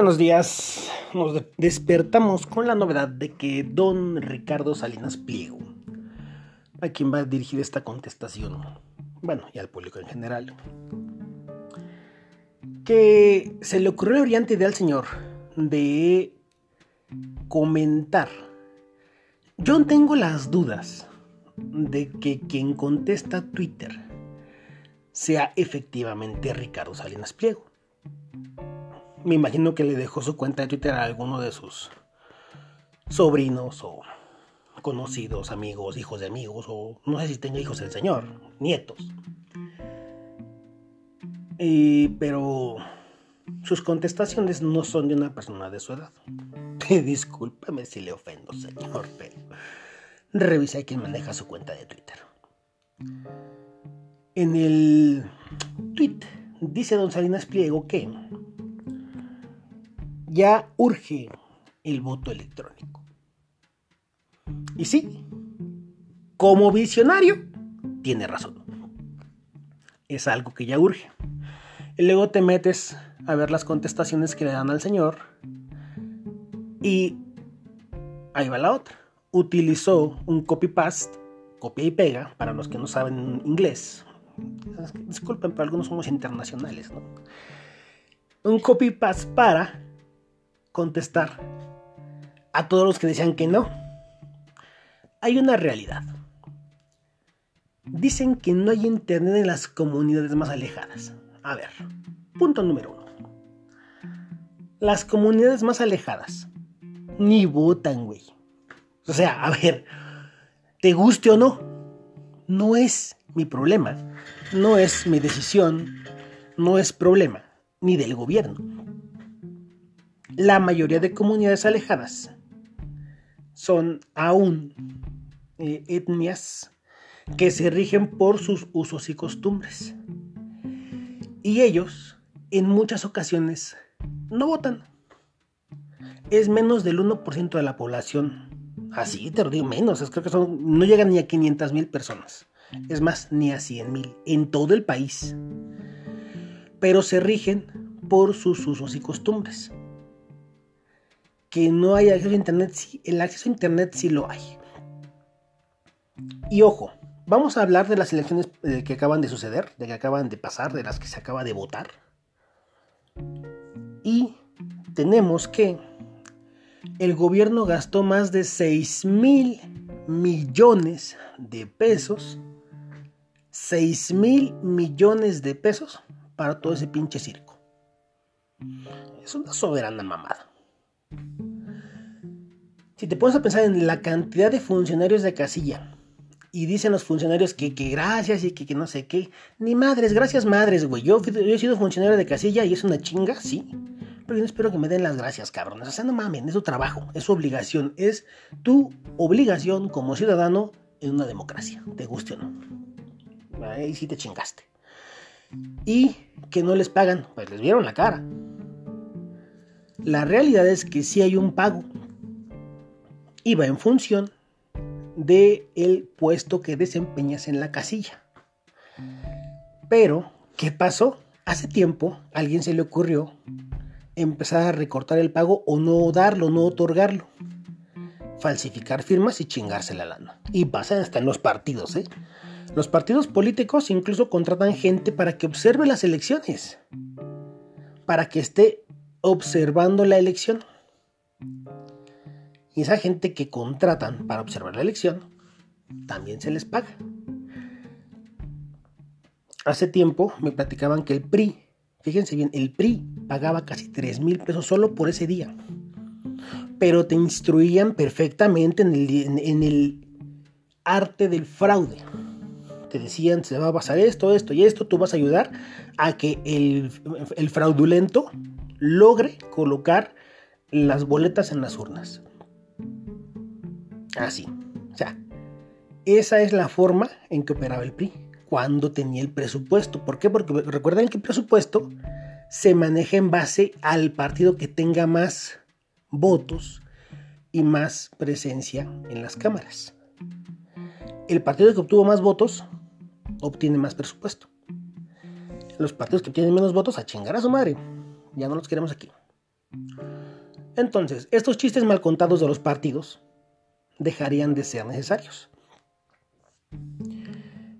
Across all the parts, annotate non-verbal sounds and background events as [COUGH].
buenos días. Nos despertamos con la novedad de que don Ricardo Salinas Pliego, a quien va a dirigir esta contestación, bueno, y al público en general, que se le ocurrió la brillante idea al señor de comentar. Yo tengo las dudas de que quien contesta Twitter sea efectivamente Ricardo Salinas Pliego me imagino que le dejó su cuenta de Twitter a alguno de sus sobrinos o conocidos, amigos, hijos de amigos, o no sé si tenga hijos del señor, nietos. pero sus contestaciones no son de una persona de su edad. [LAUGHS] Discúlpame si le ofendo, señor, pero revise quién maneja su cuenta de Twitter. En el tweet dice don Salinas Pliego que ya urge el voto electrónico. Y sí, como visionario, tiene razón. Es algo que ya urge. Y luego te metes a ver las contestaciones que le dan al señor. Y ahí va la otra. Utilizó un copy-paste, copia y pega, para los que no saben inglés. Disculpen, pero algunos somos internacionales, ¿no? Un copy-paste para contestar a todos los que decían que no. Hay una realidad. Dicen que no hay internet en las comunidades más alejadas. A ver, punto número uno. Las comunidades más alejadas ni votan, güey. O sea, a ver, te guste o no, no es mi problema, no es mi decisión, no es problema ni del gobierno la mayoría de comunidades alejadas son aún eh, etnias que se rigen por sus usos y costumbres. Y ellos, en muchas ocasiones, no votan. Es menos del 1% de la población. Así te lo digo, menos. Es, creo que son, no llegan ni a 500 mil personas. Es más, ni a 100 mil en todo el país. Pero se rigen por sus usos y costumbres que no hay acceso a Internet, sí, el acceso a Internet sí lo hay. Y ojo, vamos a hablar de las elecciones eh, que acaban de suceder, de que acaban de pasar, de las que se acaba de votar. Y tenemos que el gobierno gastó más de 6 mil millones de pesos. 6 mil millones de pesos para todo ese pinche circo. Es una soberana mamada. Si te pones a pensar en la cantidad de funcionarios de casilla y dicen los funcionarios que, gracias y que, no sé qué, ni madres, gracias madres, güey. Yo, he sido funcionario de casilla y es una chinga, sí. Pero yo no espero que me den las gracias, cabrones. O sea, no mamen, es su trabajo, es su obligación, es tu obligación como ciudadano en una democracia, te guste o no. Ahí sí te chingaste. Y que no les pagan, pues les vieron la cara. La realidad es que sí hay un pago, iba en función de el puesto que desempeñas en la casilla. Pero, ¿qué pasó? Hace tiempo a alguien se le ocurrió empezar a recortar el pago o no darlo, no otorgarlo. Falsificar firmas y chingarse la lana. Y pasa hasta en los partidos, ¿eh? Los partidos políticos incluso contratan gente para que observe las elecciones. Para que esté observando la elección. Y esa gente que contratan para observar la elección, también se les paga. Hace tiempo me platicaban que el PRI, fíjense bien, el PRI pagaba casi 3 mil pesos solo por ese día. Pero te instruían perfectamente en el, arte del fraude. Te decían, se va a pasar esto, esto y esto, tú vas a ayudar a que el fraudulento logre colocar las boletas en las urnas. Así. O sea, esa es la forma en que operaba el PRI cuando tenía el presupuesto. ¿Por qué? Porque recuerden que el presupuesto se maneja en base al partido que tenga más votos y más presencia en las cámaras. El partido que obtuvo más votos obtiene más presupuesto. Los partidos que obtienen menos votos a chingar a su madre. Ya no los queremos aquí. Entonces, estos chistes mal contados de los partidos dejarían de ser necesarios.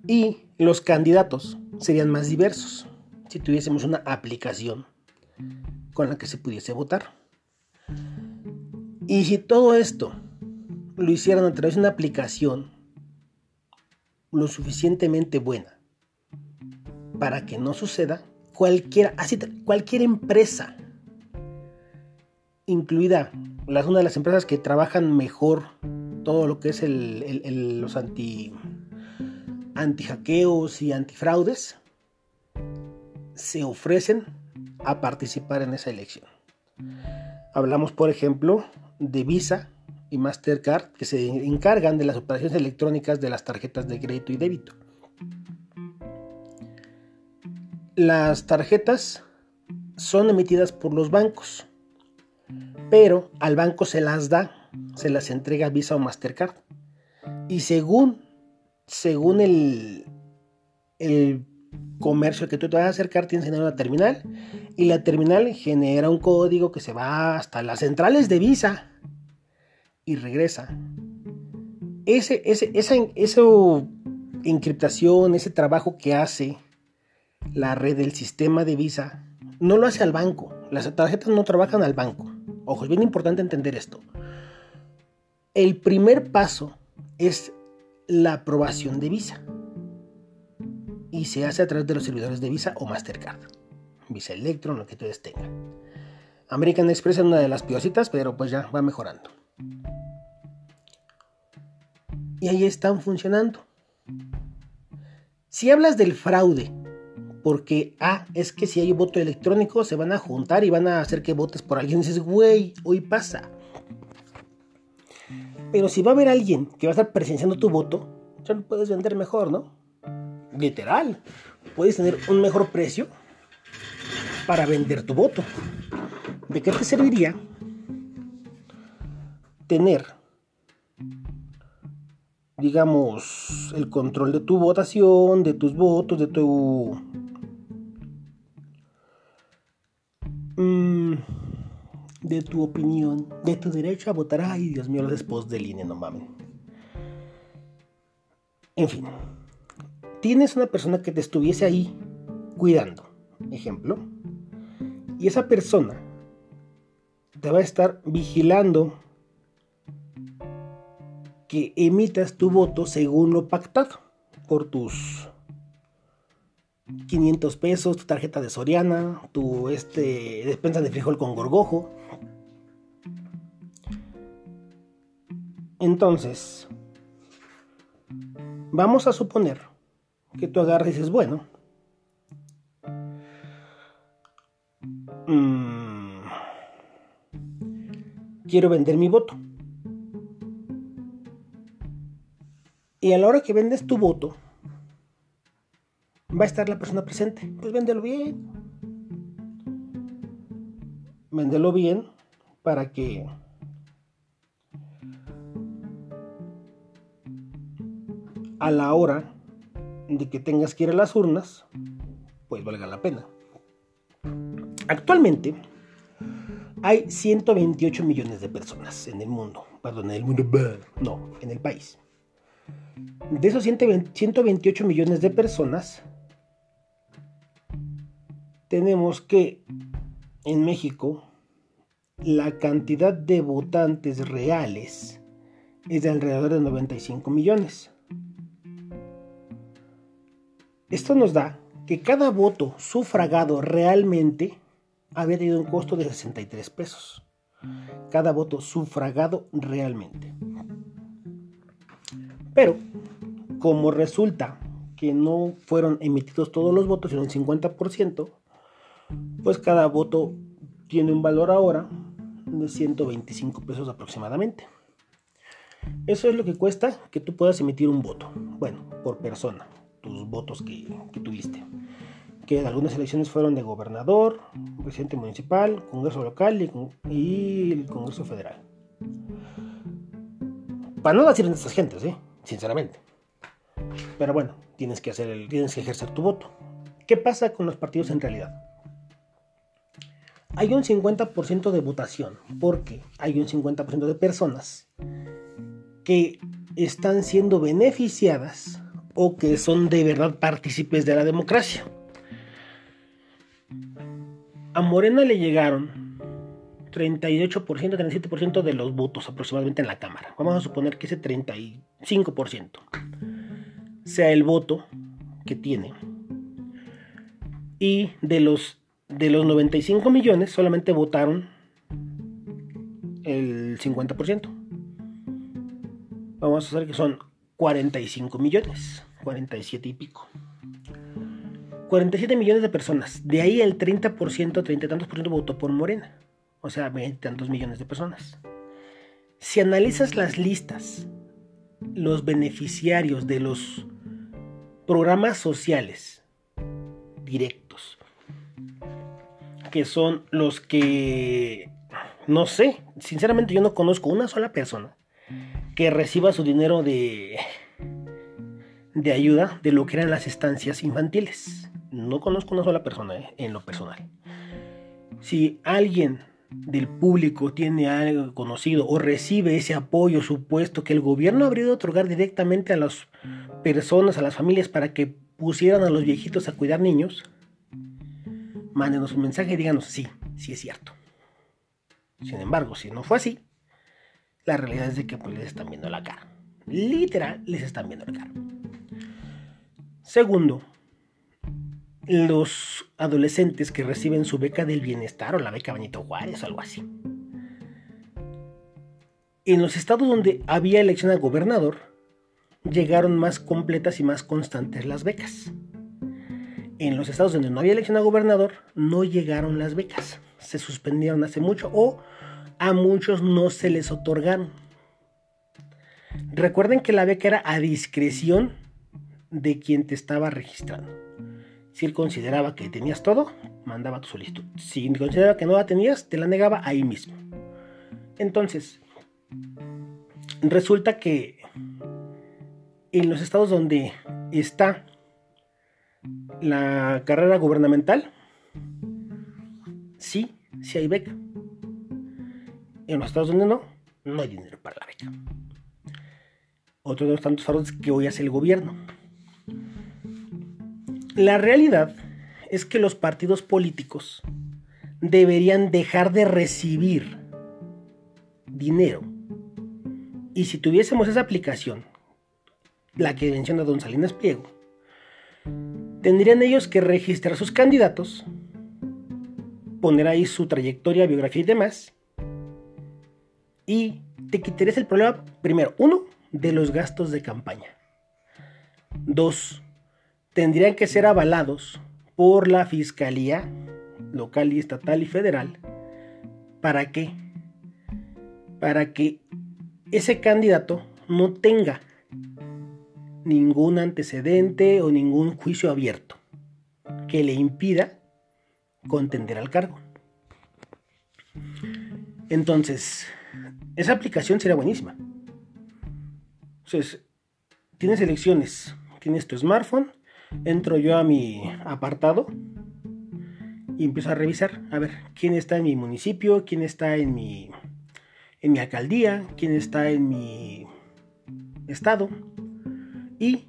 Y los candidatos serían más diversos si tuviésemos una aplicación con la que se pudiese votar. Y si todo esto lo hicieran a través de una aplicación lo suficientemente buena para que no suceda, cualquier, cualquier empresa, incluida una de las empresas que trabajan mejor todo lo que es los anti, anti y antifraudes, se ofrecen a participar en esa elección. Hablamos, por ejemplo, de Visa y Mastercard, que se encargan de las operaciones electrónicas de las tarjetas de crédito y débito. Las tarjetas son emitidas por los bancos, pero al banco se las da, se las entrega Visa o Mastercard. Y según, según el, el comercio que tú te vas a acercar tienes que una terminal y la terminal genera un código que se va hasta las centrales de Visa y regresa. Ese, ese, esa, esa encriptación, ese trabajo que hace la red del sistema de Visa, no lo hace al banco. Las tarjetas no trabajan al banco. Ojo, es bien importante entender esto. El primer paso es la aprobación de Visa y se hace a través de los servidores de Visa o Mastercard. Visa Electron, lo que ustedes tengan. American Express es una de las piorcitas, pero pues ya va mejorando. Y ahí están funcionando. Si hablas del fraude, porque, ah, es que si hay voto electrónico se van a juntar y van a hacer que votes por alguien, dices, güey, hoy pasa. Pero si va a haber alguien que va a estar presenciando tu voto, ya lo puedes vender mejor, ¿no? literal, puedes tener un mejor precio para vender tu voto. ¿De qué te serviría tener, digamos, el control de tu votación, de tus votos, de tu... Mm, de tu opinión, de tu derecho a votar. Ay, Dios mío, los esposos del INE, no mames. En fin tienes una persona que te estuviese ahí cuidando, ejemplo, y esa persona te va a estar vigilando que emitas tu voto según lo pactado por tus 500 pesos, tu tarjeta de Soriana, tu este, despensa de frijol con gorgojo. Entonces, vamos a suponer que tú agarras y dices, bueno, mm, quiero vender mi voto. Y a la hora que vendes tu voto, va a estar la persona presente. Pues véndelo bien. Véndelo bien para que a la hora de que tengas que ir a las urnas, pues valga la pena. Actualmente hay 128 millones de personas en el mundo, perdón, en el mundo, no, en el país. De esos 128 millones de personas, tenemos que en México la cantidad de votantes reales es de alrededor de 95 millones. Esto nos da que cada voto sufragado realmente había tenido un costo de 63 pesos. Cada voto sufragado realmente. Pero, como resulta que no fueron emitidos todos los votos, sino un 50%, pues cada voto tiene un valor ahora de 125 pesos aproximadamente. Eso es lo que cuesta que tú puedas emitir un voto. Bueno, por persona tus votos que, tuviste. Que algunas elecciones fueron de gobernador, presidente municipal, congreso local y, el congreso federal. Para no decir de estas gentes, ¿eh? sinceramente. Pero bueno, tienes que, hacer el, tienes que ejercer tu voto. ¿Qué pasa con los partidos en realidad? Hay un 50% de votación, porque hay un 50% de personas que están siendo beneficiadas o que son de verdad partícipes de la democracia. A Morena le llegaron 38%, 37% de los votos aproximadamente en la Cámara. Vamos a suponer que ese 35% sea el voto que tiene. Y de los, de los 95 millones solamente votaron el 50%. Vamos a hacer que son 45 millones, 47 y pico. 47 millones de personas. De ahí el 30%, 30 y tantos por ciento votó por Morena. O sea, 20 tantos millones de personas. Si analizas las listas, los beneficiarios de los programas sociales directos, que son los que, no sé, sinceramente yo no conozco una sola persona que reciba su dinero de, de ayuda de lo que eran las estancias infantiles. No conozco una sola persona eh, en lo personal. Si alguien del público tiene algo conocido o recibe ese apoyo supuesto que el gobierno habría de otorgar directamente a las personas, a las familias para que pusieran a los viejitos a cuidar niños, mándenos un mensaje y díganos sí, sí es cierto. Sin embargo, si no fue así, la realidad es de que pues, les están viendo la cara. Literal, les están viendo la cara. Segundo, los adolescentes que reciben su beca del bienestar o la beca Benito Juárez o algo así. En los estados donde había elección a gobernador, llegaron más completas y más constantes las becas. En los estados donde no había elección a gobernador, no llegaron las becas. Se suspendieron hace mucho o a muchos no se les otorgaron. Recuerden que la beca era a discreción de quien te estaba registrando. Si él consideraba que tenías todo, mandaba tu solicitud. Si consideraba que no la tenías, te la negaba ahí mismo. Entonces, resulta que en los estados donde está la carrera gubernamental, sí, sí hay beca. En los estados donde no, no hay dinero para la beca. Otro de los tantos fraudes que hoy hace el gobierno. La realidad es que los partidos políticos deberían dejar de recibir dinero. Y si tuviésemos esa aplicación, la que menciona don Salinas Pliego, tendrían ellos que registrar sus candidatos, poner ahí su trayectoria, biografía y demás, y te quitarías el problema, primero, uno, de los gastos de campaña. Dos, tendrían que ser avalados por la Fiscalía local y estatal y federal. ¿Para qué? Para que ese candidato no tenga ningún antecedente o ningún juicio abierto que le impida contender al cargo. Entonces, esa aplicación será buenísima. Entonces, tienes elecciones, tienes tu smartphone, entro yo a mi apartado y empiezo a revisar, a ver, quién está en mi municipio, quién está en mi, en mi alcaldía, quién está en mi estado y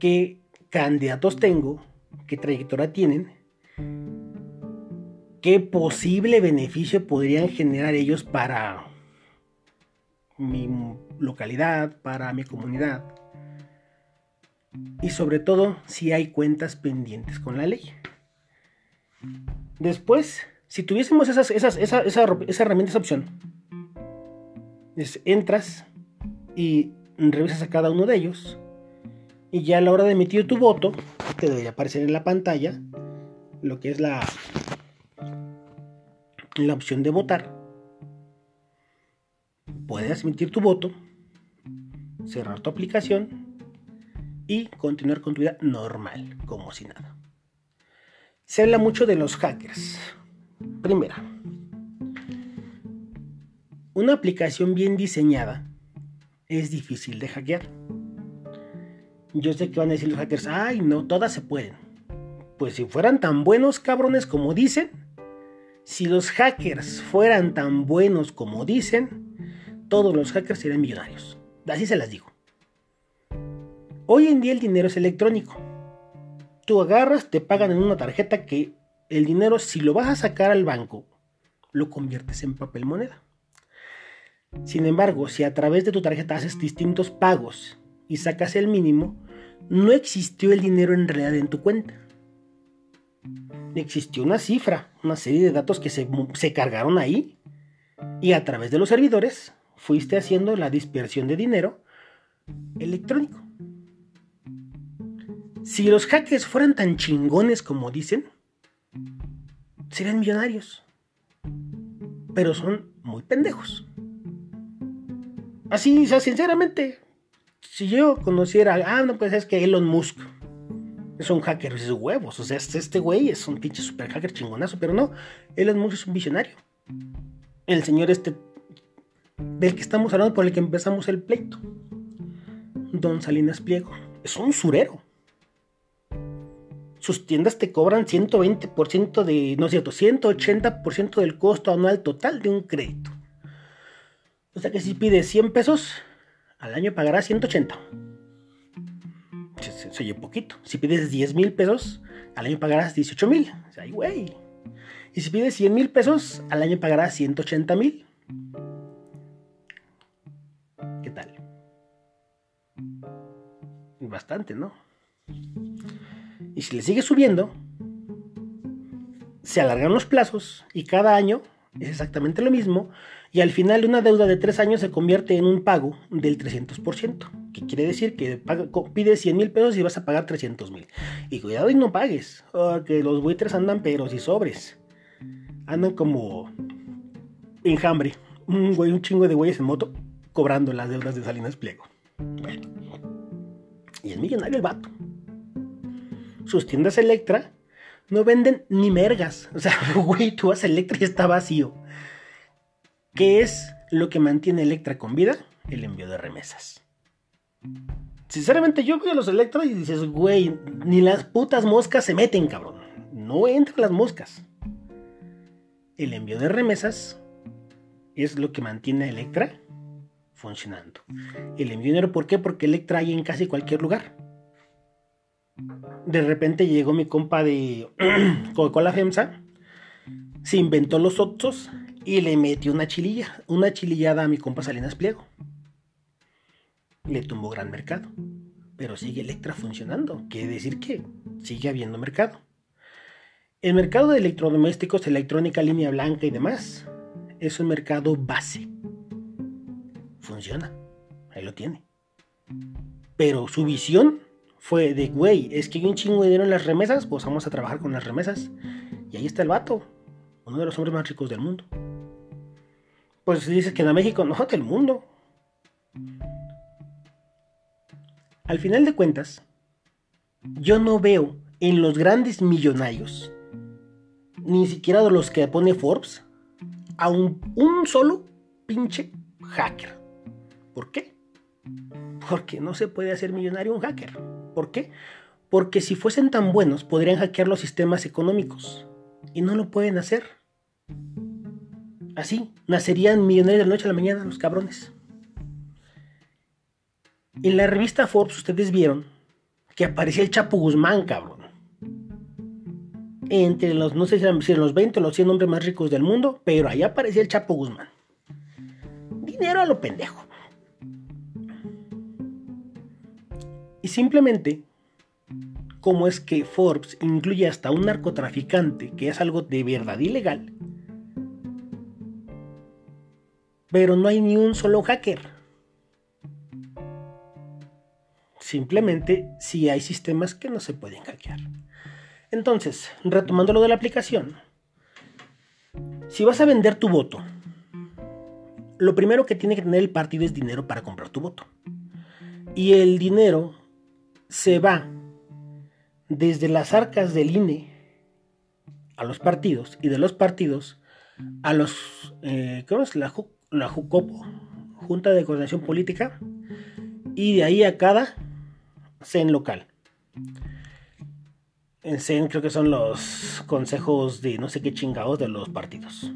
qué candidatos tengo, qué trayectoria tienen, qué posible beneficio podrían generar ellos para mi localidad, para mi comunidad y sobre todo si hay cuentas pendientes con la ley. Después, si tuviésemos esas, esa, esa, herramienta, esa opción, entras y revisas a cada uno de ellos y ya a la hora de emitir tu voto te debería aparecer en la pantalla lo que es la, la opción de votar. Puedes emitir tu voto, cerrar tu aplicación y continuar con tu vida normal, como si nada. Se habla mucho de los hackers. Primera, una aplicación bien diseñada es difícil de hackear. Yo sé que van a decir los hackers, ay, no, todas se pueden. Pues si fueran tan buenos cabrones como dicen, Si los hackers fueran tan buenos como dicen, todos los hackers serían millonarios. Así se las digo. Hoy en día el dinero es electrónico. Tú agarras, te pagan en una tarjeta que el dinero, si lo vas a sacar al banco, lo conviertes en papel moneda. Sin embargo, si a través de tu tarjeta haces distintos pagos y sacas el mínimo, no existió el dinero en realidad en tu cuenta. Existió una cifra, una serie de datos que se, se cargaron ahí y a través de los servidores fuiste haciendo la dispersión de dinero electrónico. Si los hackers fueran tan chingones como dicen, serían millonarios. Pero son muy pendejos. Así, o sea, sinceramente, si yo conociera, ah, no, pues es que Elon Musk es un hacker de huevos, o sea, este, este güey es un pinche super hacker chingonazo, pero no, Elon Musk es un visionario. El señor este del que estamos hablando por el que empezamos el pleito. Don Salinas Pliego. Es un surero. Sus tiendas te cobran 120% de, no es cierto, 180% del costo anual total de un crédito. O sea que si pides 100 pesos, al año pagarás 180. Se, oye poquito. Si pides 10 mil pesos, al año pagarás 18 mil. O sea, güey. Y si pides 100 mil pesos, al año pagarás 180 mil. ¿Qué tal? Bastante, ¿no? Y si le sigue subiendo, se alargan los plazos y cada año es exactamente lo mismo y al final una deuda de tres años se convierte en un pago del 300%, que quiere decir que pides 100 mil pesos y vas a pagar 300 mil. Y cuidado y no pagues, que los buitres andan peros y sobres. Andan como enjambre, un, güey, un chingo de güeyes en moto cobrando las deudas de Salinas Pliego. Bueno. Y es millonario el vato. Sus tiendas Electra no venden ni mergas. O sea, [LAUGHS] güey, tú vas a Electra y está vacío. ¿Qué es lo que mantiene Electra con vida? El envío de remesas. Sinceramente, yo veo a los Electra y dices, güey, ni las putas moscas se meten, cabrón. No entran las moscas. El envío de remesas es lo que mantiene a Electra funcionando. El envío de dinero, ¿por qué? Porque Electra hay en casi cualquier lugar. De repente llegó mi compa de [CLEARS THROAT] Coca-Cola FEMSA, se inventó los otros y le metió una chililla, una chilillada a mi compa Salinas Pliego. Le tumbó gran mercado. Pero sigue Electra funcionando. Quiere decir que sigue habiendo mercado. El mercado de electrodomésticos, electrónica, línea blanca y demás es un mercado base funciona. Ahí lo tiene. Pero su visión fue de, güey, es que hay un chingo de dinero en las remesas, pues vamos a trabajar con las remesas. Y ahí está el vato, uno de los hombres más ricos del mundo. Pues dices que en México, no, del mundo. Al final de cuentas, yo no veo en los grandes millonarios, ni siquiera de los que pone Forbes, a un, un solo pinche hacker. ¿Por qué? Porque no se puede hacer millonario un hacker. ¿Por qué? Porque si fuesen tan buenos podrían hackear los sistemas económicos. Y no lo pueden hacer. Así, nacerían millonarios de la noche a la mañana los cabrones. En la revista Forbes ustedes vieron que aparecía el Chapo Guzmán, cabrón. Entre los, no sé si eran los 20 o los 100 hombres más ricos del mundo, pero ahí aparecía el Chapo Guzmán. Dinero a lo pendejo. Y simplemente, como es que Forbes incluye hasta un narcotraficante, que es algo de verdad ilegal, pero no hay ni un solo hacker. Simplemente si hay sistemas que no se pueden hackear. Entonces, retomando lo de la aplicación, si vas a vender tu voto, lo primero que tiene que tener el partido es dinero para comprar tu voto. Y el dinero se va desde las arcas del INE a los partidos y de los partidos a los, eh, ¿cómo es? La, la JUCOPO, Junta de Coordinación Política, y de ahí a cada CEN local. En CEN creo que son los consejos de no sé qué chingados de los partidos.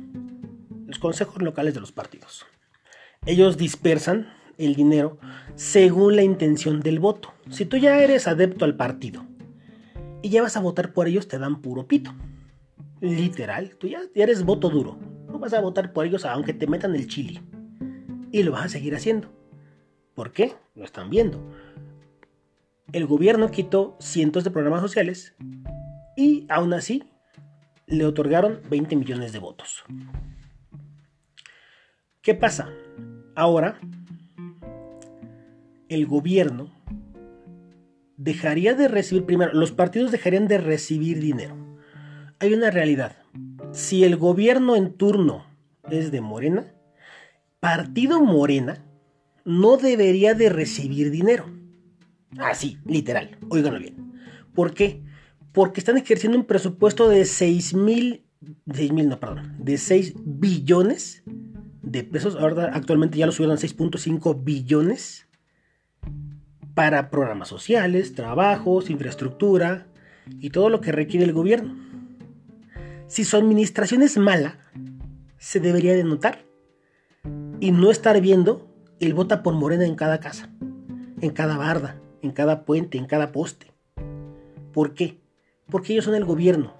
Los consejos locales de los partidos. Ellos dispersan el dinero según la intención del voto. Si tú ya eres adepto al partido y ya vas a votar por ellos, te dan puro pito. Literal, tú ya eres voto duro. No vas a votar por ellos aunque te metan el chili. Y lo vas a seguir haciendo. ¿Por qué? Lo están viendo el gobierno quitó cientos de programas sociales y aún así le otorgaron 20 millones de votos. ¿Qué pasa? Ahora el gobierno dejaría de recibir, primero, los partidos dejarían de recibir dinero. Hay una realidad. Si el gobierno en turno es de Morena, Partido Morena no debería de recibir dinero. Así, literal. Óiganlo bien. ¿Por qué? Porque están ejerciendo un presupuesto de 6 mil, 6 mil, no, perdón, de 6 billones de pesos. Ahora actualmente ya lo subieron a 6.5 billones para programas sociales, trabajos, infraestructura y todo lo que requiere el gobierno. Si su administración es mala, se debería de notar y no estar viendo el vota por Morena en cada casa, en cada barda, en cada puente, en cada poste. ¿Por qué? Porque ellos son el gobierno.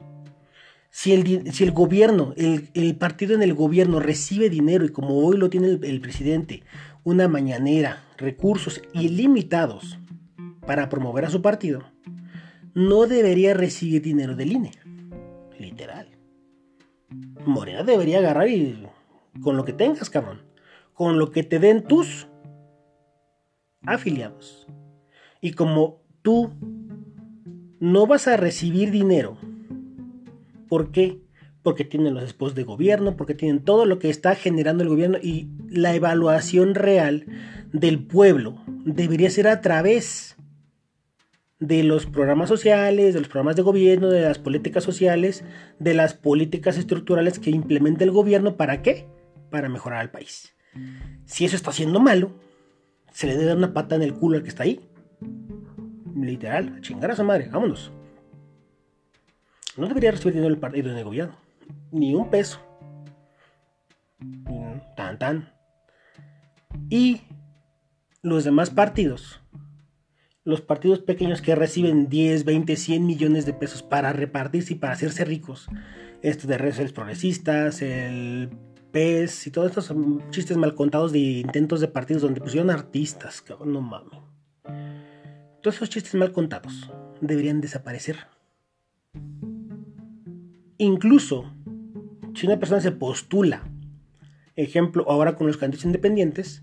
Si el, si el gobierno, el, partido en el gobierno recibe dinero y como hoy lo tiene el, presidente, una mañanera, recursos ilimitados para promover a su partido, no debería recibir dinero del INE. Literal. Morena debería agarrar y con lo que tengas, cabrón. Con lo que te den tus afiliados. Y como tú no vas a recibir dinero, ¿por qué? Porque tienen los esposos de gobierno, porque tienen todo lo que está generando el gobierno y la evaluación real del pueblo debería ser a través de los programas sociales, de los programas de gobierno, de las políticas sociales, de las políticas estructurales que implementa el gobierno. ¿Para qué? Para mejorar al país. Si eso está haciendo malo, se le debe dar una pata en el culo al que está ahí literal, a chingar a su madre, vámonos. No debería recibir dinero del partido en el gobierno, ni un peso. Tan, tan. Y los demás partidos, los partidos pequeños que reciben 10, 20, 100 millones de pesos para repartirse y para hacerse ricos, esto de redes progresistas, el PES y todos estos chistes mal contados de intentos de partidos donde pusieron artistas, cabrón, no mames. Todos esos chistes mal contados deberían desaparecer. Incluso, si una persona se postula, ejemplo, ahora con los candidatos independientes,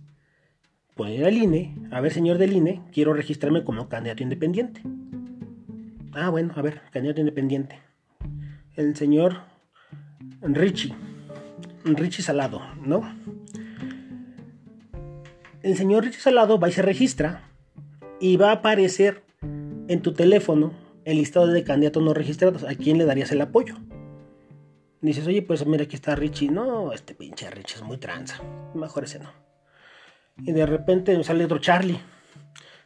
puede ir al INE, a ver, señor del INE, quiero registrarme como candidato independiente. Ah, bueno, a ver, candidato independiente. El señor Richie, Richie Salado, ¿no? El señor Richie Salado va y se registra y va a aparecer en tu teléfono el listado de candidatos no registrados. ¿A quién le darías el apoyo? Dices, oye, pues mira, aquí está Richie. No, este pinche Richie es muy tranza. Mejor ese no. Y de repente sale otro Charlie.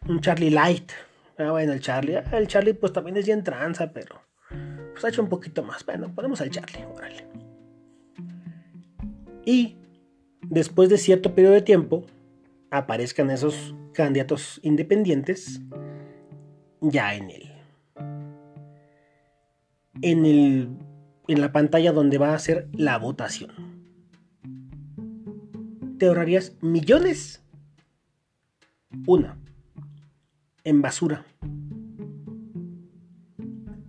Un Charlie Light. Ah, bueno, el Charlie. Ah, el Charlie pues también es bien tranza, pero pues ha hecho un poquito más. Bueno, ponemos al Charlie, órale. Y después de cierto periodo de tiempo, aparezcan esos candidatos independientes ya en el en el en la pantalla donde va a ser la votación. Te ahorrarías millones. Una, en basura,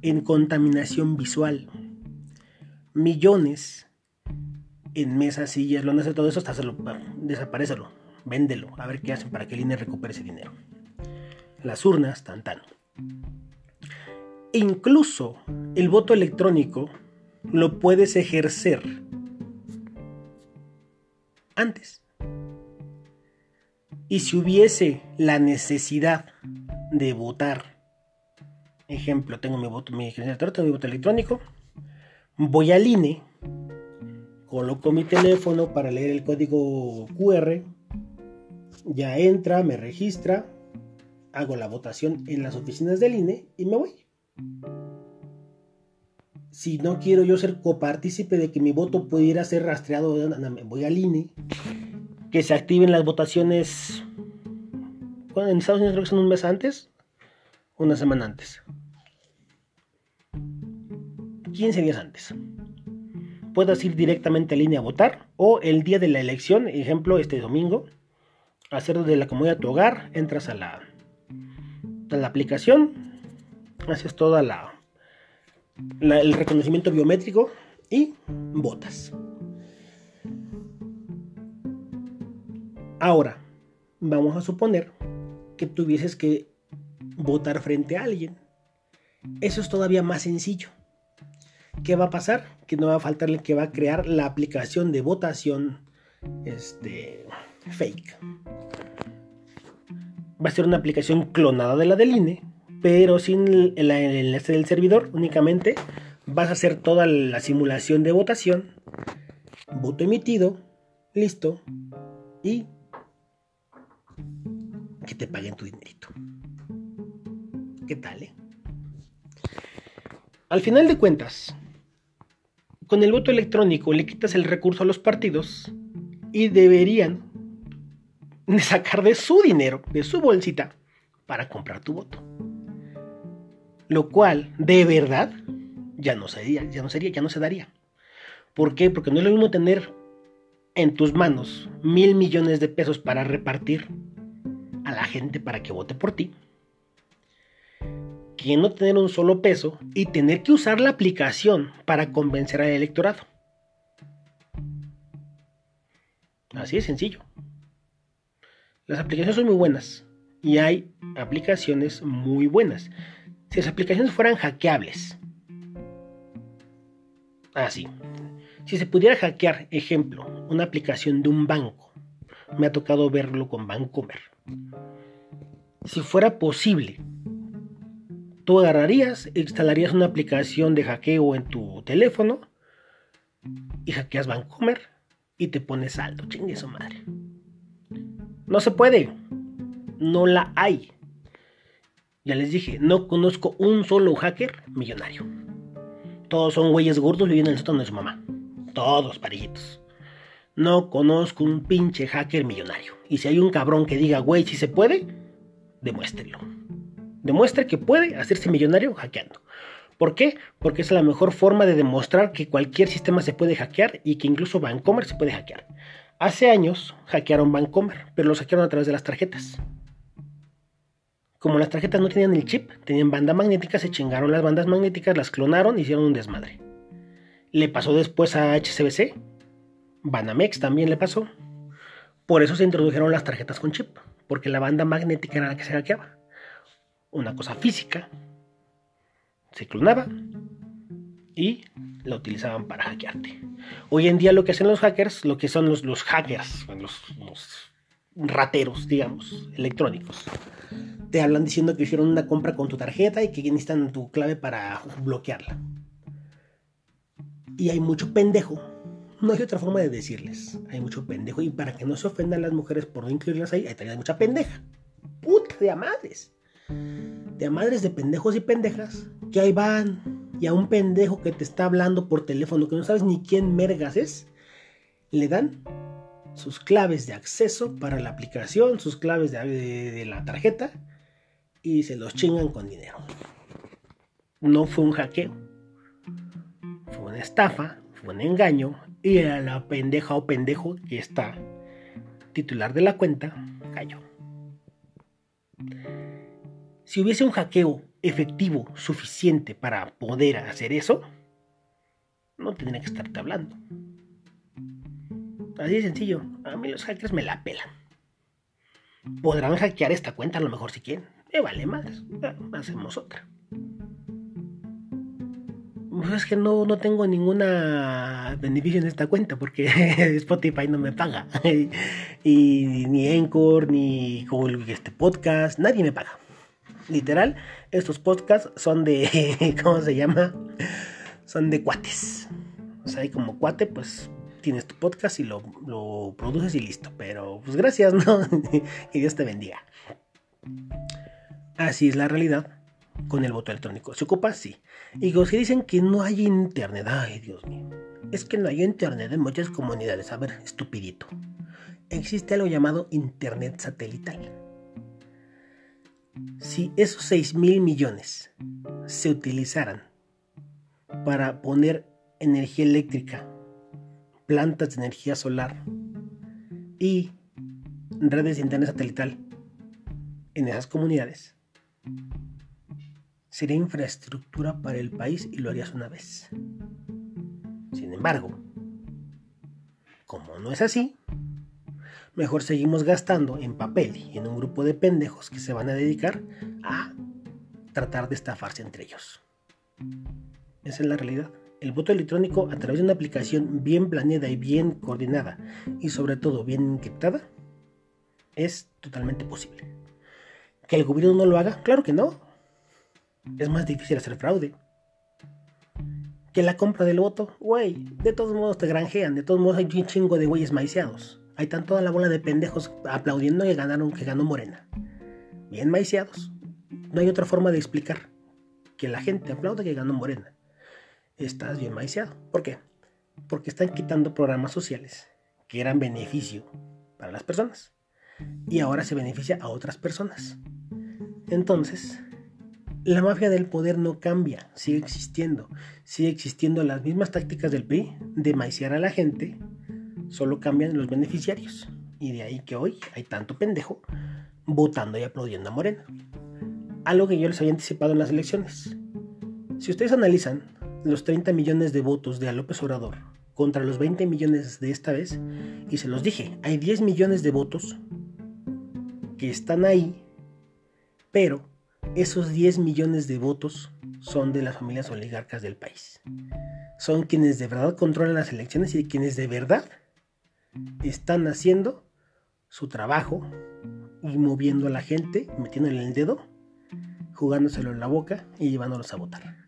en contaminación visual, millones en mesas, sillas, lonas, todo eso, hacerlo, desaparecelo véndelo, a ver qué hacen para que el INE recupere ese dinero. Las urnas, tan tan. Incluso el voto electrónico lo puedes ejercer antes. Y si hubiese la necesidad de votar, ejemplo, tengo mi voto, mi tengo mi voto electrónico, voy al INE, coloco mi teléfono para leer el código QR, ya entra, me registra, hago la votación en las oficinas del INE y me voy. Si no quiero yo ser copartícipe de que mi voto pudiera ser rastreado, voy al INE. Que se activen las votaciones. En Estados Unidos creo que son un mes antes. Una semana antes. 15 días antes. Puedas ir directamente al INE a votar. O el día de la elección, ejemplo, este domingo. Hacerlo de la comodidad de tu hogar. Entras a la, a la aplicación. Haces toda la el reconocimiento biométrico y votas. Ahora, vamos a suponer que tuvieses que votar frente a alguien. Eso es todavía más sencillo. ¿Qué va a pasar? Que no va a faltar el que va a crear la aplicación de votación este, fake. Va a ser una aplicación clonada de la del INE pero sin el, enlace del servidor, únicamente vas a hacer toda la simulación de votación, voto emitido, listo, y que te paguen tu dinerito. ¿Qué tal, eh? Al final de cuentas, con el voto electrónico le quitas el recurso a los partidos y deberían sacar de su dinero, de su bolsita, para comprar tu voto. Lo cual, de verdad, ya no sería, ya no sería, ya no se daría. ¿Por qué? Porque no es lo mismo tener en tus manos mil millones de pesos para repartir a la gente para que vote por ti, que no tener un solo peso y tener que usar la aplicación para convencer al electorado. Así de sencillo. Las aplicaciones son muy buenas y hay aplicaciones muy buenas si las aplicaciones fueran hackeables. Así. Ah, si se pudiera hackear, ejemplo, una aplicación de un banco. Me ha tocado verlo con Bancomer. Si fuera posible, tú agarrarías, instalarías una aplicación de hackeo en tu teléfono y hackeas Bancomer y te pones saldo. Chingue su madre. No se puede. No la hay. Ya les dije, no conozco un solo hacker millonario. Todos son güeyes gordos viviendo en el sótano de su mamá. Todos parejitos. No conozco un pinche hacker millonario. Y si hay un cabrón que diga, güey, si se puede, demuéstrelo. Demuestre que puede hacerse millonario hackeando. ¿Por qué? Porque es la mejor forma de demostrar que cualquier sistema se puede hackear y que incluso Bancomer se puede hackear. Hace años hackearon Bancomer, pero lo hackearon a través de las tarjetas. Como las tarjetas no tenían el chip, tenían banda magnética, se chingaron las bandas magnéticas, las clonaron hicieron un desmadre. Le pasó después a HCBC, Banamex también le pasó. Por eso se introdujeron las tarjetas con chip, porque la banda magnética era la que se hackeaba. Una cosa física, se clonaba y la utilizaban para hackearte. Hoy en día lo que hacen los hackers, lo que son los, hackers, los rateros, digamos, electrónicos, te hablan diciendo que hicieron una compra con tu tarjeta y que necesitan tu clave para bloquearla. Y hay mucho pendejo. No hay otra forma de decirles. Hay mucho pendejo. Y para que no se ofendan las mujeres por no incluirlas ahí, hay también mucha pendeja. Puta de amadres. De amadres de pendejos y pendejas. Que ahí van. Y a un pendejo que te está hablando por teléfono, que no sabes ni quién mergas es, le dan sus claves de acceso para la aplicación, sus claves de la tarjeta y se los chingan con dinero. No fue un hackeo, fue una estafa, fue un engaño y a la pendeja o pendejo que está titular de la cuenta cayó. Si hubiese un hackeo efectivo suficiente para poder hacer eso, no tendría que estarte hablando. Así de sencillo. A mí los hackers me la pelan. Podrán hackear esta cuenta a lo mejor si quieren me vale más, hacemos otra. Pues es que no, no tengo ninguna beneficio en esta cuenta porque [LAUGHS] Spotify no me paga. [LAUGHS] y, ni Encore, ni este podcast, nadie me paga. Literal, estos podcasts son de, [LAUGHS] ¿cómo se llama? Son de cuates. O sea, hay como cuate, pues tienes tu podcast y lo, produces y listo. Pero pues gracias, [LAUGHS] ¿no? que Dios te bendiga. Así es la realidad. con el voto electrónico. ¿Se ocupa? Sí. Y los que dicen que no hay internet, ay Dios mío. Es que no hay internet en muchas comunidades. A ver, estupidito. Existe algo llamado internet satelital. Si esos 6 mil millones se utilizaran para poner energía eléctrica, plantas de energía solar y redes de internet satelital en esas comunidades, sería infraestructura para el país y lo harías una vez. Sin embargo, como no es así, mejor seguimos gastando en papel y en un grupo de pendejos que se van a dedicar a tratar de estafarse entre ellos. Esa es la realidad. El voto electrónico a través de una aplicación bien planeada y bien coordinada y sobre todo bien encriptada es totalmente posible. ¿Que el gobierno no lo haga? Claro que no. Es más difícil hacer fraude. Que la compra del voto, güey, de todos modos te granjean, de todos modos hay un chingo de güeyes maiciados. Ahí están toda la bola de pendejos aplaudiendo que ganaron, que ganó Morena. Bien maiciados. No hay otra forma de explicar que la gente aplaude que ganó Morena. Estás bien maiciado. ¿Por qué? Porque están quitando programas sociales que eran beneficio para las personas. Y ahora se beneficia a otras personas. Entonces, la mafia del poder no cambia, sigue existiendo. Sigue existiendo las mismas tácticas del PRI de maiciar a la gente solo cambian los beneficiarios. Y de ahí que hoy hay tanto pendejo votando y aplaudiendo a Morena. Algo que yo les había anticipado en las elecciones. Si ustedes analizan los 30 millones de votos de a López Obrador contra los 20 millones de esta vez, y se los dije, hay 10 millones de votos que están ahí, pero esos 10 millones de votos son de las familias oligarcas del país. Son quienes de verdad controlan las elecciones y quienes de verdad están haciendo su trabajo y moviendo a la gente, metiéndole el dedo, jugándoselo en la boca y llevándolos a votar.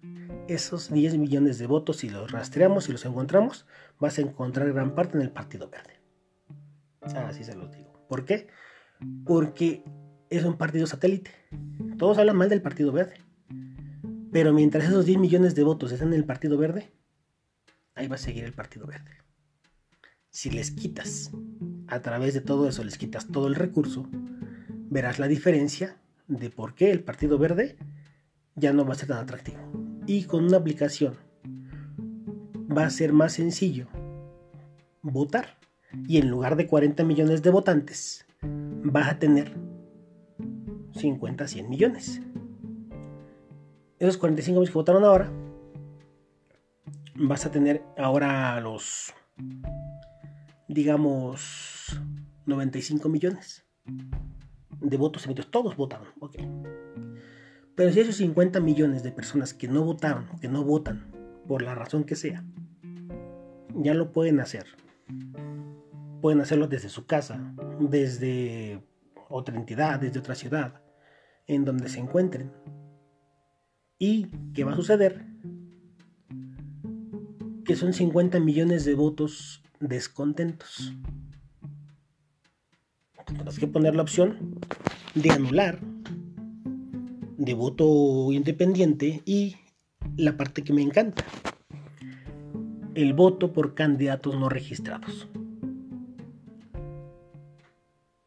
Esos 10 millones de votos, si los rastreamos y los encontramos, vas a encontrar gran parte en el Partido Verde. Así se los digo. ¿Por qué? Porque es un partido satélite. Todos hablan mal del Partido Verde. Pero mientras esos 10 millones de votos estén en el Partido Verde, ahí va a seguir el Partido Verde si les quitas, a través de todo eso les quitas todo el recurso, verás la diferencia de por qué el Partido Verde ya no va a ser tan atractivo. Y con una aplicación va a ser más sencillo votar. Y en lugar de 40 millones de votantes, vas a tener 50, 100 millones. Esos 45 millones que votaron ahora, vas a tener ahora los digamos, 95 millones de votos emitidos. Todos votaron, ok. Pero si esos 50 millones de personas que no votaron, que no votan, por la razón que sea, ya lo pueden hacer. Pueden hacerlo desde su casa, desde otra entidad, desde otra ciudad, en donde se encuentren. ¿Y qué va a suceder? Que son 50 millones de votos descontentos. Tendrás que poner la opción de anular, de voto independiente y la parte que me encanta, el voto por candidatos no registrados.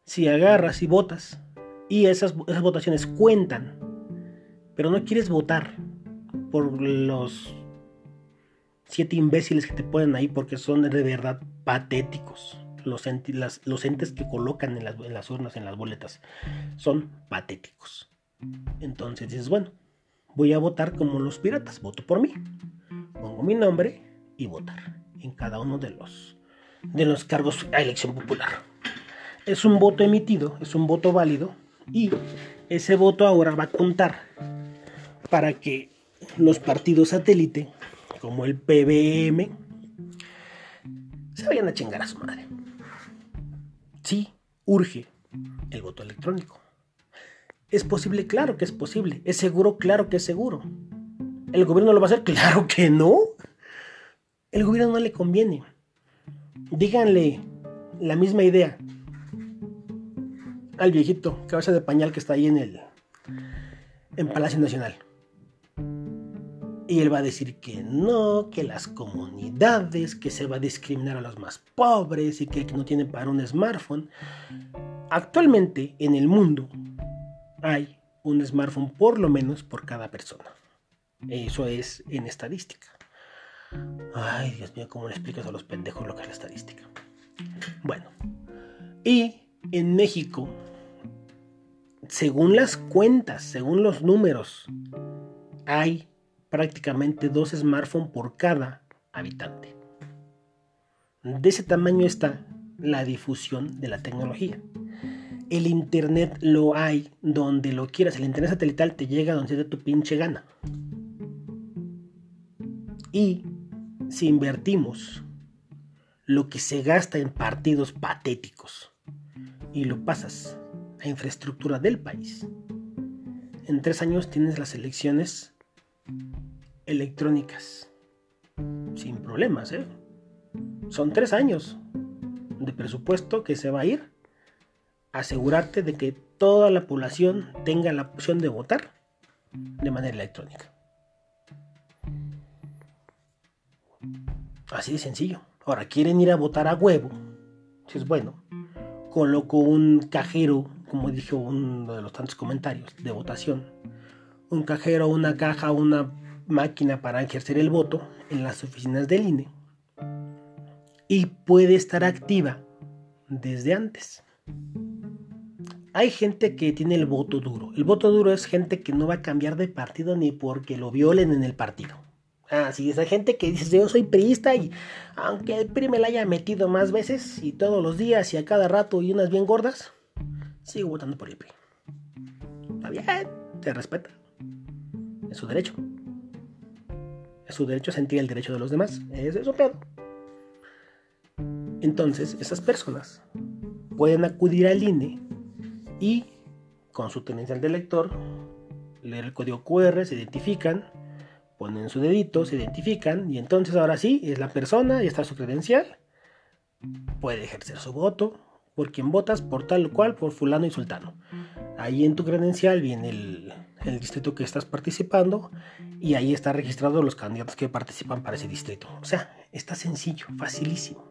Si agarras y votas y esas, esas votaciones cuentan, pero no quieres votar por los siete imbéciles que te ponen ahí porque son de verdad patéticos. Los, entes, los entes que colocan en las, en las urnas, en las boletas, son patéticos. Entonces dices, bueno, voy a votar como los piratas, voto por mí. Pongo mi nombre y votar en cada uno de los, de los cargos a elección popular. Es un voto emitido, es un voto válido y ese voto ahora va a contar para que los partidos satélite como el PBM, se vayan a chingar a su madre. Sí, urge el voto electrónico. ¿Es posible? Claro que es posible. ¿Es seguro? Claro que es seguro. ¿El gobierno lo va a hacer? [LAUGHS] Claro que no. El gobierno no le conviene. Díganle la misma idea al viejito cabeza de pañal que está ahí en el en Palacio Nacional. Y él va a decir que no, que las comunidades, que se va a discriminar a los más pobres y que no tiene para un smartphone. Actualmente en el mundo hay un smartphone por lo menos por cada persona. Eso es en estadística. Ay, Dios mío, ¿cómo le explicas a los pendejos lo que es la estadística? Bueno, y en México, según las cuentas, según los números, hay prácticamente dos smartphones por cada habitante. De ese tamaño está la difusión de la tecnología. El internet lo hay donde lo quieras. El internet satelital te llega donde se tu pinche gana. Y si invertimos lo que se gasta en partidos patéticos y lo pasas a infraestructura del país, en tres años tienes las elecciones electrónicas. Sin problemas, ¿eh? Son tres años de presupuesto que se va a ir asegurarte de que toda la población tenga la opción de votar de manera electrónica. Así de sencillo. Ahora, quieren ir a votar a huevo. Si es bueno, coloco un cajero, como dijo uno de los tantos comentarios de votación. Un cajero, una caja, una máquina para ejercer el voto en las oficinas del INE. Y puede estar activa desde antes. Hay gente que tiene el voto duro. El voto duro es gente que no va a cambiar de partido ni porque lo violen en el partido. Así es, hay gente que dice, yo soy priista y aunque el PRI me la haya metido más veces y todos los días y a cada rato y unas bien gordas, sigo votando por el PRI. Está bien, te respeta. Es su derecho. Es su derecho sentir el derecho de los demás. Es eso, pedo. Entonces, esas personas pueden acudir al INE y con su tenencia de lector, leer el código QR, se identifican ponen su dedito, se identifican y entonces ahora sí, es la persona, y está su credencial, puede ejercer su voto, por quien votas, por tal cual, por fulano y sultano. Ahí en tu credencial viene el, el distrito que estás participando y ahí está registrado los candidatos que participan para ese distrito. O sea, está sencillo, facilísimo.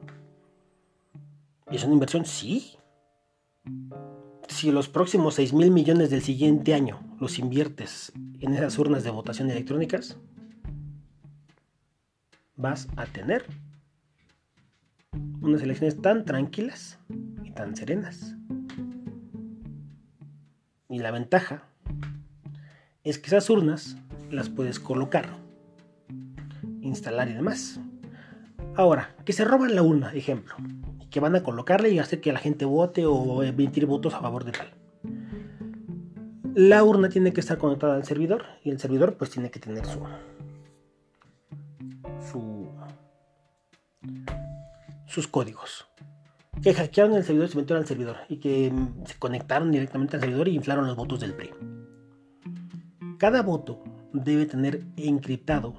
¿Y es una inversión? Sí. Si los próximos 6 mil millones del siguiente año los inviertes en esas urnas de votación electrónicas, vas a tener unas elecciones tan tranquilas y tan serenas. Y la ventaja es que esas urnas las puedes colocar, instalar y demás. Ahora, que se roban la urna, ejemplo, que van a colocarle y hacer que la gente vote o emitir votos a favor de tal. La urna tiene que estar conectada al servidor y el servidor pues tiene que tener su, sus códigos. Que hackearon el servidor se metieron al servidor. Y que se conectaron directamente al servidor y inflaron los votos del PRI. Cada voto debe tener encriptado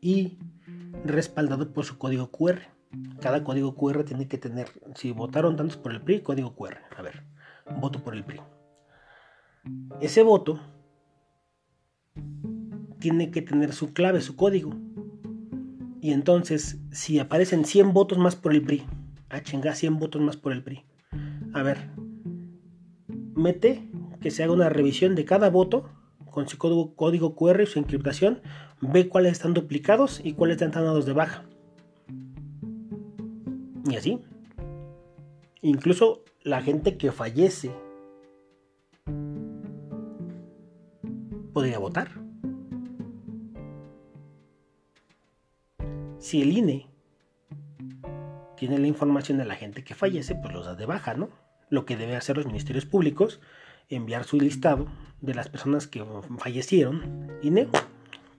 y respaldado por su código QR. Cada código QR tiene que tener, si votaron tantos por el PRI, código QR. A ver, voto por el PRI. Ese voto tiene que tener su clave, su código. Y entonces, si aparecen 100 votos más por el PRI, a ah, chingar 100 votos más por el PRI. A ver, mete que se haga una revisión de cada voto con su código, código QR y su encriptación, ve cuáles están duplicados y cuáles están dados de baja. Y así. Incluso la gente que fallece podría votar. Si el INE tiene la información de la gente que fallece, pues los da de baja, ¿no? Lo que deben hacer los ministerios públicos, enviar su listado de las personas que fallecieron, INE,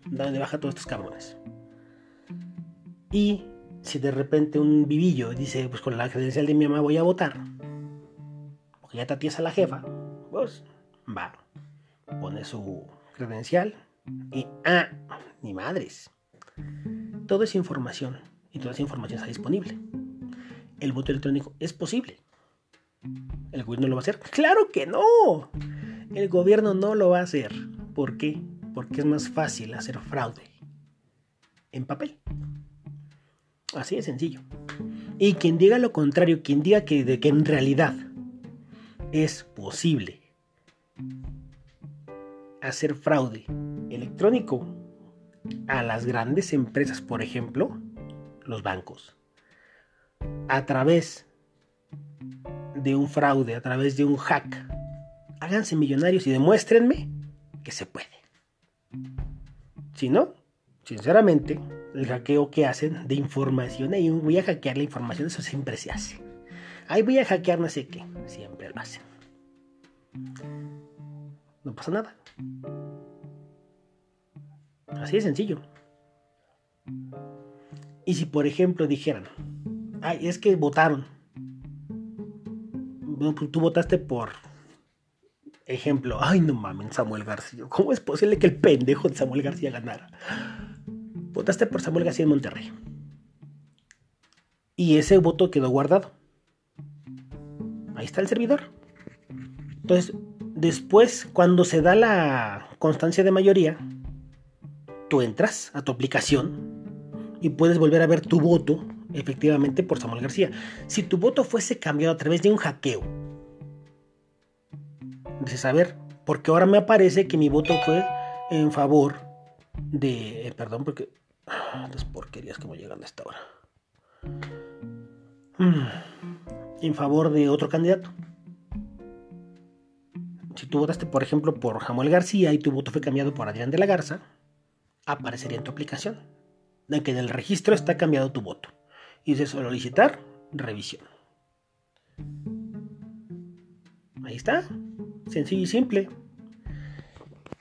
da de baja a todos estos cabrones. Y si de repente un vivillo dice, pues con la credencial de mi mamá voy a votar, porque ya te atiesa la jefa, pues va, pone su credencial y, ah, ni madres Toda esa información y toda esa información está disponible. ¿El voto electrónico es posible? ¿El gobierno lo va a hacer? ¡Claro que no! El gobierno no lo va a hacer. ¿Por qué? Porque es más fácil hacer fraude en papel. Así de sencillo. Y quien diga lo contrario, quien diga que, en realidad es posible hacer fraude electrónico a las grandes empresas, por ejemplo, los bancos, a través de un fraude, a través de un hack. Háganse millonarios y demuéstrenme que se puede. Si no, sinceramente, el hackeo que hacen de información, ahí voy a hackear la información, eso siempre se hace. Ahí voy a hackear no sé qué, siempre lo hacen. No pasa nada. Así de sencillo. Y si por ejemplo dijeran, ay, es que votaron. Pues, tú votaste por ejemplo, ay no mames, Samuel García. ¿Cómo es posible que el pendejo de Samuel García ganara? Votaste por Samuel García en Monterrey. Y ese voto quedó guardado. Ahí está el servidor. Entonces, después, cuando se da la constancia de mayoría, tú entras a tu aplicación y puedes volver a ver tu voto efectivamente por Samuel García. Si tu voto fuese cambiado a través de un hackeo, dices, a ver, porque ahora me aparece que mi voto fue en favor de. Eh, perdón, porque. Ah, las porquerías que me llegan a esta hora. Mm, en favor de otro candidato. Si tú votaste, por ejemplo, por Samuel García y tu voto fue cambiado por Adrián de la Garza, aparecería en tu aplicación. De que en el registro está cambiado tu voto. Y dice solicitar revisión. Ahí está. Sencillo y simple.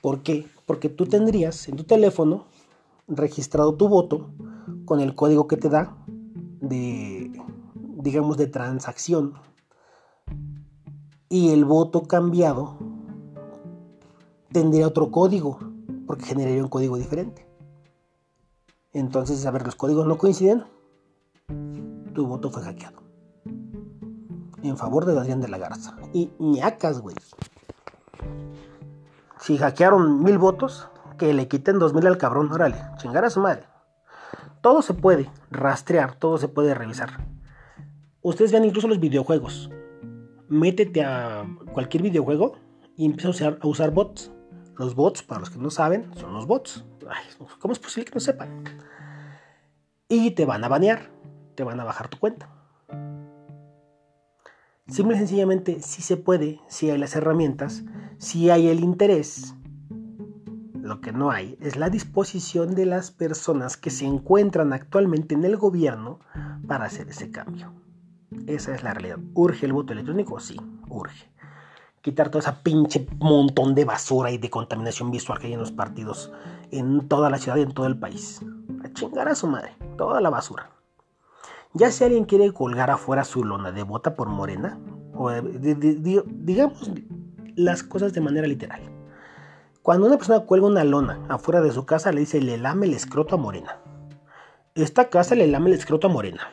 ¿Por qué? Porque tú tendrías en tu teléfono registrado tu voto con el código que te da de, digamos, de transacción. Y el voto cambiado tendría otro código, porque generaría un código diferente. Entonces, a ver, los códigos no coinciden, tu voto fue hackeado. En favor de Adrián de la Garza. Y ñacas, güey. Si hackearon mil votos, que le quiten dos mil al cabrón, órale, chingar a su madre. Todo se puede rastrear, todo se puede revisar. Ustedes vean incluso los videojuegos. Métete a cualquier videojuego y empieza a usar, bots. Los bots, para los que no saben, son los bots. ¿Cómo es posible que no sepan? Y te van a banear te van a bajar tu cuenta. Simple y sencillamente, si se puede, si hay las herramientas, si hay el interés. Lo que no hay es la disposición de las personas que se encuentran actualmente en el gobierno para hacer ese cambio. Esa es la realidad. ¿Urge el voto electrónico? Sí, urge. Quitar toda esa pinche montón de basura y de contaminación visual que hay en los partidos en toda la ciudad y en todo el país. A chingar a su madre, toda la basura. Ya si alguien quiere colgar afuera su lona de bota por morena, o digamos las cosas de manera literal. Cuando una persona cuelga una lona afuera de su casa, le dice le lame el escroto a morena. Esta casa le lame el escroto a morena.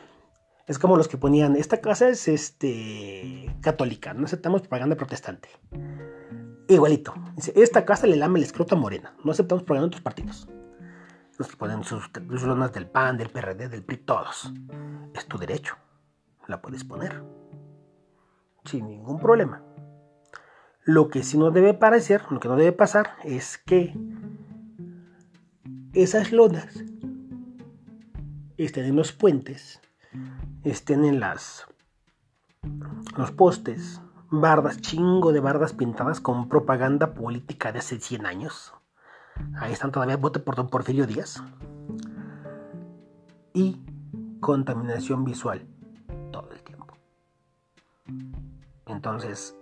Es como los que ponían, esta casa es este católica, no aceptamos propaganda protestante. Igualito. Dice, esta casa le lame el escroto a morena, no aceptamos propaganda de otros partidos los que ponen sus, lonas del PAN, del PRD, del PRI, todos. Es tu derecho. La puedes poner. Sin ningún problema. Lo que sí no debe parecer, lo que no debe pasar es que esas lonas estén en los puentes, estén en las los postes, bardas, chingo de bardas pintadas con propaganda política de hace 100 años. Ahí están todavía, vote por don Porfirio Díaz. Y contaminación visual todo el tiempo. Entonces,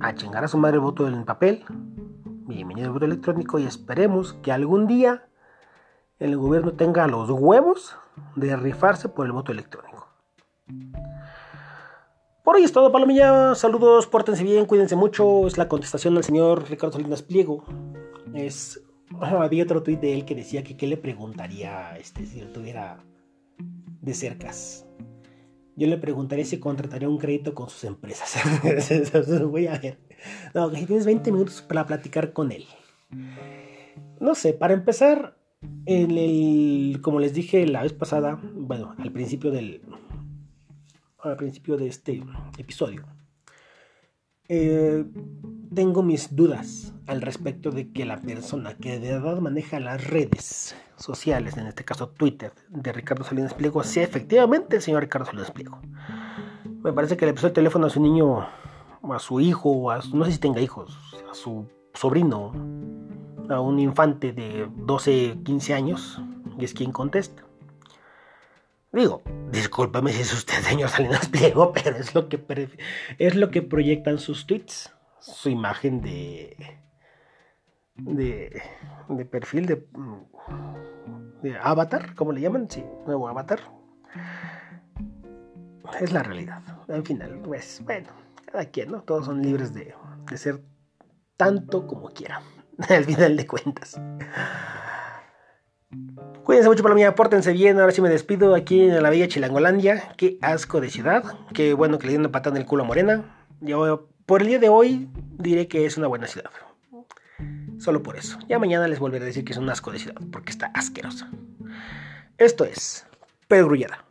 a chingar a su madre el voto en papel, bienvenido al voto electrónico y esperemos que algún día el gobierno tenga los huevos de rifarse por el voto electrónico. Por hoy es todo, Palomilla. Saludos, pórtense bien, cuídense mucho. Es la contestación al señor Ricardo Salinas Pliego es [LAUGHS] había otro tuit de él que decía que qué le preguntaría este, si lo tuviera de cercas. Yo le preguntaría si contrataría un crédito con sus empresas. [LAUGHS] Voy a ver. No, tienes 20 minutos para platicar con él. No sé, para empezar, como les dije la vez pasada, bueno, al principio del, al principio de este episodio, eh, tengo mis dudas al respecto de que la persona que de verdad maneja las redes sociales, en este caso Twitter, de Ricardo Salinas Pliego, sea efectivamente el señor Ricardo Salinas Pliego. Me parece que le prestó el teléfono a su niño, a su hijo, a no sé si tenga hijos, a su sobrino, a un infante de 12, 15 años, y es quien contesta. Digo, discúlpame si es usted, señor Salinas Pliego, [LAUGHS] pero es lo que, es lo que proyectan sus tweets. Su imagen de, de, perfil, de, de avatar, como le llaman, sí, nuevo avatar. Es la realidad. En final, pues, bueno, cada quien, ¿no? Todos son libres de, de ser tanto como quieran, [LAUGHS] al final de cuentas. Cuídense mucho, mía, pórtense bien. Ahora sí me despido aquí en la bella Chilangolandia. Qué asco de ciudad. Qué bueno que le dieron patada en el culo a Morena. Yo, por el día de hoy, diré que es una buena ciudad. Solo por eso. Ya mañana les volveré a decir que es un asco de ciudad, porque está asquerosa. Esto es Pedro Grullada.